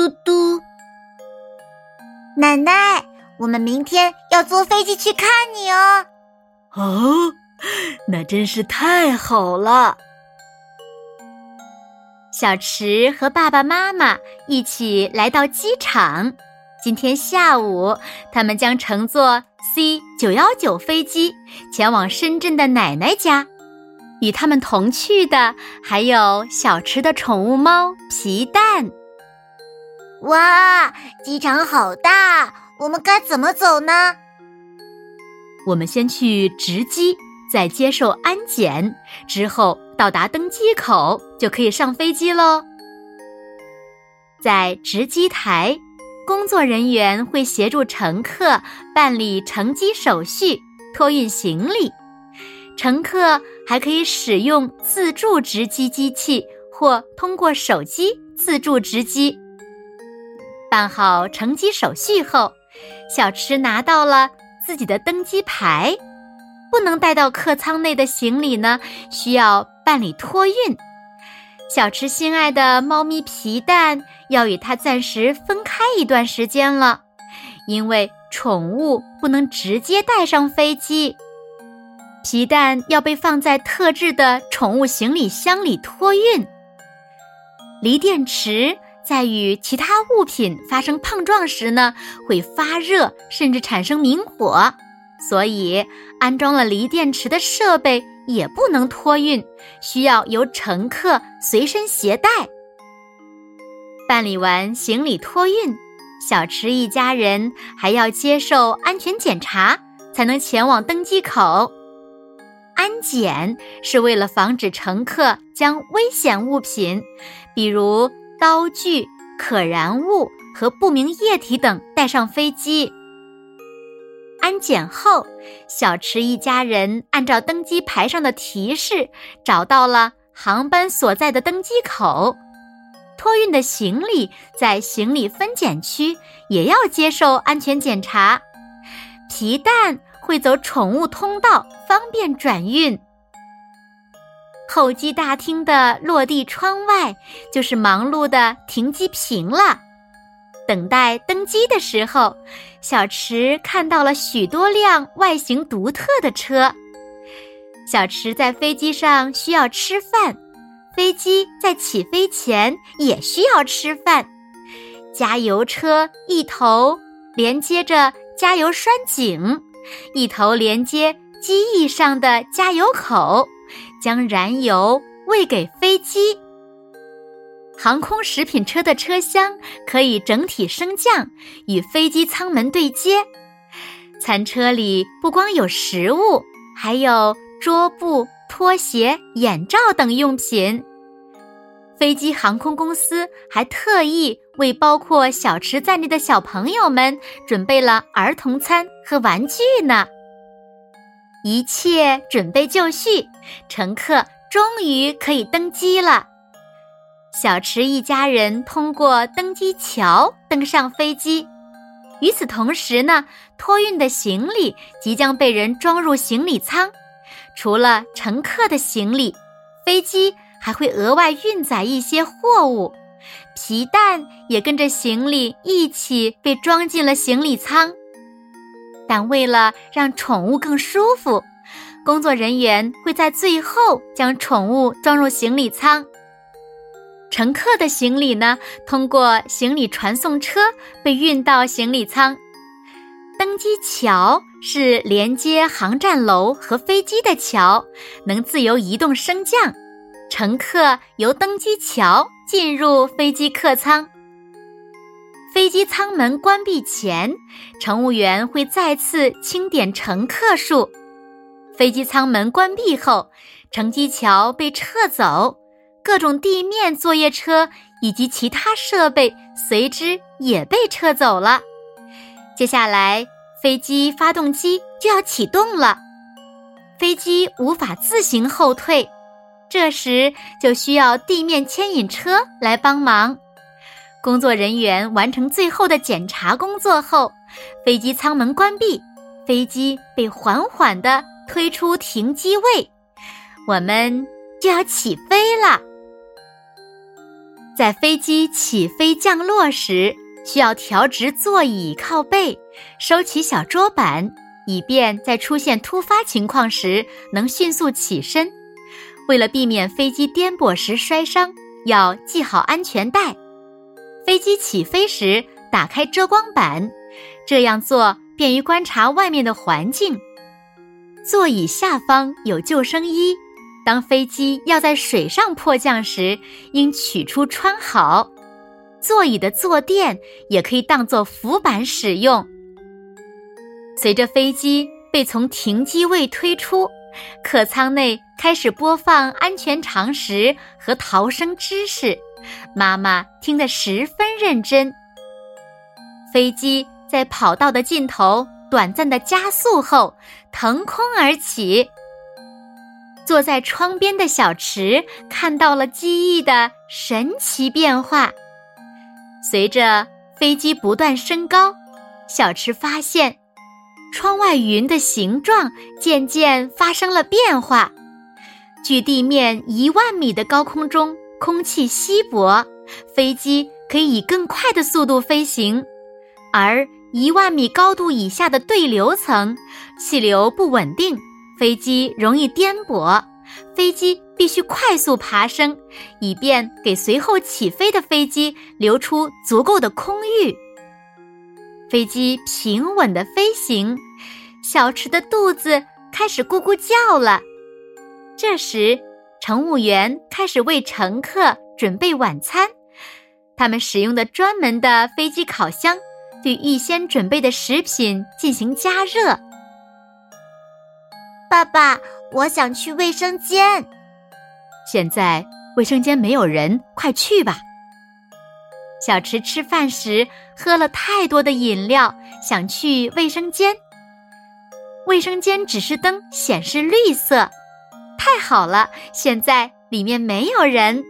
嘟嘟嘟！奶奶，我们明天要坐飞机去看你哦。哦，那真是太好了。小池和爸爸妈妈一起来到机场。今天下午，他们将乘坐 C 九幺九飞机前往深圳的奶奶家。与他们同去的还有小池的宠物猫皮蛋。哇，机场好大，我们该怎么走呢？我们先去值机，再接受安检，之后到达登机口就可以上飞机喽。在值机台，工作人员会协助乘客办理乘机手续、托运行李。乘客还可以使用自助值机机器，或通过手机自助值机。办好乘机手续后，小池拿到了自己的登机牌。不能带到客舱内的行李呢，需要办理托运。小池心爱的猫咪皮蛋要与它暂时分开一段时间了，因为宠物不能直接带上飞机。皮蛋要被放在特制的宠物行李箱里托运。锂电池。在与其他物品发生碰撞时呢，会发热甚至产生明火，所以安装了锂电池的设备也不能托运，需要由乘客随身携带。办理完行李托运，小池一家人还要接受安全检查，才能前往登机口。安检是为了防止乘客将危险物品，比如。刀具、可燃物和不明液体等带上飞机。安检后，小池一家人按照登机牌上的提示找到了航班所在的登机口。托运的行李在行李分拣区也要接受安全检查。皮蛋会走宠物通道，方便转运。候机大厅的落地窗外，就是忙碌的停机坪了。等待登机的时候，小池看到了许多辆外形独特的车。小池在飞机上需要吃饭，飞机在起飞前也需要吃饭。加油车一头连接着加油栓井，一头连接机翼上的加油口。将燃油喂给飞机。航空食品车的车厢可以整体升降，与飞机舱门对接。餐车里不光有食物，还有桌布、拖鞋、眼罩等用品。飞机航空公司还特意为包括小池在内的小朋友们准备了儿童餐和玩具呢。一切准备就绪，乘客终于可以登机了。小池一家人通过登机桥登上飞机。与此同时呢，托运的行李即将被人装入行李舱。除了乘客的行李，飞机还会额外运载一些货物，皮蛋也跟着行李一起被装进了行李舱。但为了让宠物更舒服，工作人员会在最后将宠物装入行李舱。乘客的行李呢，通过行李传送车被运到行李舱。登机桥是连接航站楼和飞机的桥，能自由移动升降。乘客由登机桥进入飞机客舱。飞机舱门关闭前，乘务员会再次清点乘客数。飞机舱门关闭后，乘机桥被撤走，各种地面作业车以及其他设备随之也被撤走了。接下来，飞机发动机就要启动了，飞机无法自行后退，这时就需要地面牵引车来帮忙。工作人员完成最后的检查工作后，飞机舱门关闭，飞机被缓缓地推出停机位，我们就要起飞了。在飞机起飞降落时，需要调直座椅靠背，收起小桌板，以便在出现突发情况时能迅速起身。为了避免飞机颠簸时摔伤，要系好安全带。飞机起飞时，打开遮光板，这样做便于观察外面的环境。座椅下方有救生衣，当飞机要在水上迫降时，应取出穿好。座椅的坐垫也可以当做浮板使用。随着飞机被从停机位推出，客舱内开始播放安全常识和逃生知识。妈妈听得十分认真。飞机在跑道的尽头短暂的加速后，腾空而起。坐在窗边的小池看到了机翼的神奇变化。随着飞机不断升高，小池发现，窗外云的形状渐渐发生了变化。距地面一万米的高空中。空气稀薄，飞机可以以更快的速度飞行；而一万米高度以下的对流层，气流不稳定，飞机容易颠簸。飞机必须快速爬升，以便给随后起飞的飞机留出足够的空域。飞机平稳的飞行，小池的肚子开始咕咕叫了。这时。乘务员开始为乘客准备晚餐，他们使用的专门的飞机烤箱对预先准备的食品进行加热。爸爸，我想去卫生间。现在卫生间没有人，快去吧。小池吃饭时喝了太多的饮料，想去卫生间。卫生间指示灯显示绿色。太好了，现在里面没有人。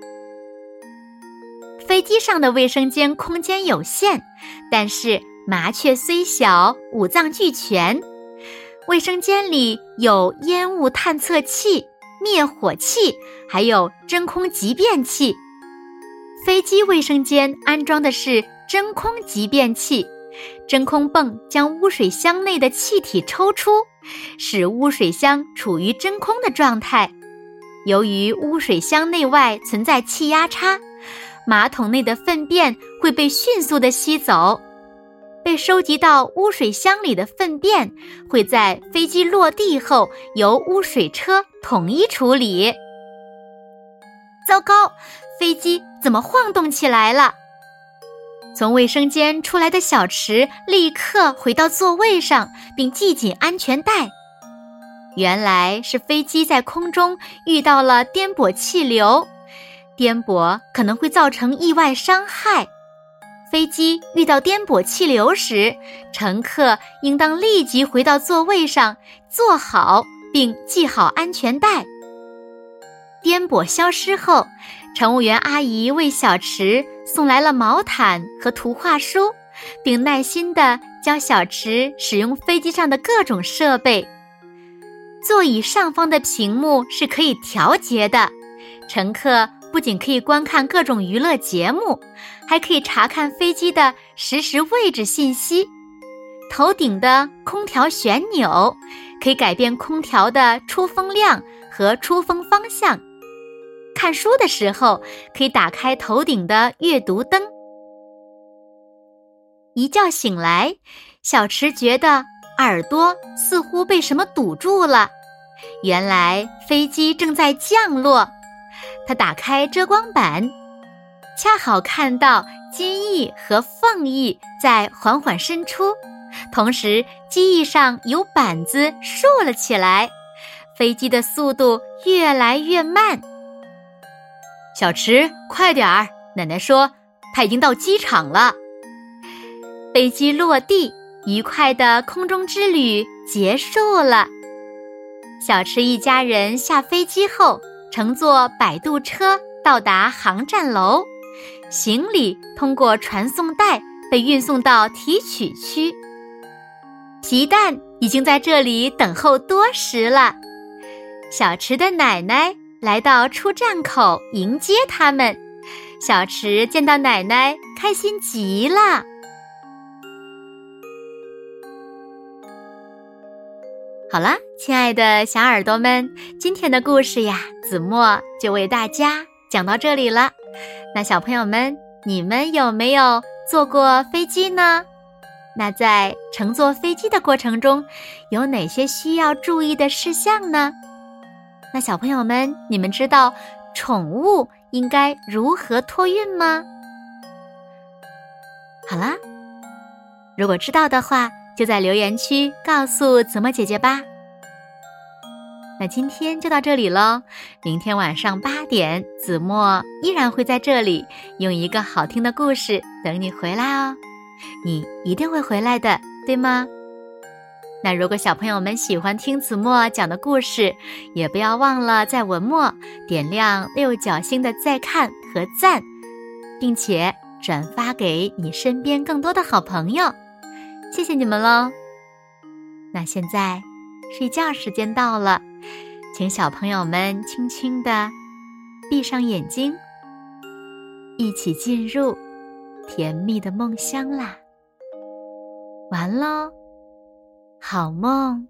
飞机上的卫生间空间有限，但是麻雀虽小，五脏俱全。卫生间里有烟雾探测器、灭火器，还有真空集便器。飞机卫生间安装的是真空集便器，真空泵将污水箱内的气体抽出。使污水箱处于真空的状态。由于污水箱内外存在气压差，马桶内的粪便会被迅速的吸走。被收集到污水箱里的粪便会在飞机落地后由污水车统一处理。糟糕，飞机怎么晃动起来了？从卫生间出来的小池立刻回到座位上，并系紧安全带。原来是飞机在空中遇到了颠簸气流，颠簸可能会造成意外伤害。飞机遇到颠簸气流时，乘客应当立即回到座位上坐好，并系好安全带。颠簸消失后，乘务员阿姨为小池送来了毛毯和图画书，并耐心地教小池使用飞机上的各种设备。座椅上方的屏幕是可以调节的，乘客不仅可以观看各种娱乐节目，还可以查看飞机的实时位置信息。头顶的空调旋钮可以改变空调的出风量和出风方向。看书的时候，可以打开头顶的阅读灯。一觉醒来，小池觉得耳朵似乎被什么堵住了。原来飞机正在降落。他打开遮光板，恰好看到机翼和凤翼在缓缓伸出，同时机翼上有板子竖了起来。飞机的速度越来越慢。小池，快点儿！奶奶说她已经到机场了。飞机落地，愉快的空中之旅结束了。小池一家人下飞机后，乘坐摆渡车到达航站楼，行李通过传送带被运送到提取区。皮蛋已经在这里等候多时了。小池的奶奶来到出站口迎接他们，小池见到奶奶开心极了。好了，亲爱的小耳朵们，今天的故事呀，子墨就为大家讲到这里了。那小朋友们，你们有没有坐过飞机呢？那在乘坐飞机的过程中，有哪些需要注意的事项呢？那小朋友们，你们知道宠物应该如何托运吗？好啦，如果知道的话，就在留言区告诉子墨姐姐吧。那今天就到这里喽，明天晚上八点，子墨依然会在这里用一个好听的故事等你回来哦。你一定会回来的，对吗？那如果小朋友们喜欢听子墨讲的故事，也不要忘了在文末点亮六角星的再看和赞，并且转发给你身边更多的好朋友。谢谢你们喽！那现在睡觉时间到了，请小朋友们轻轻的闭上眼睛，一起进入甜蜜的梦乡啦！完喽。好梦。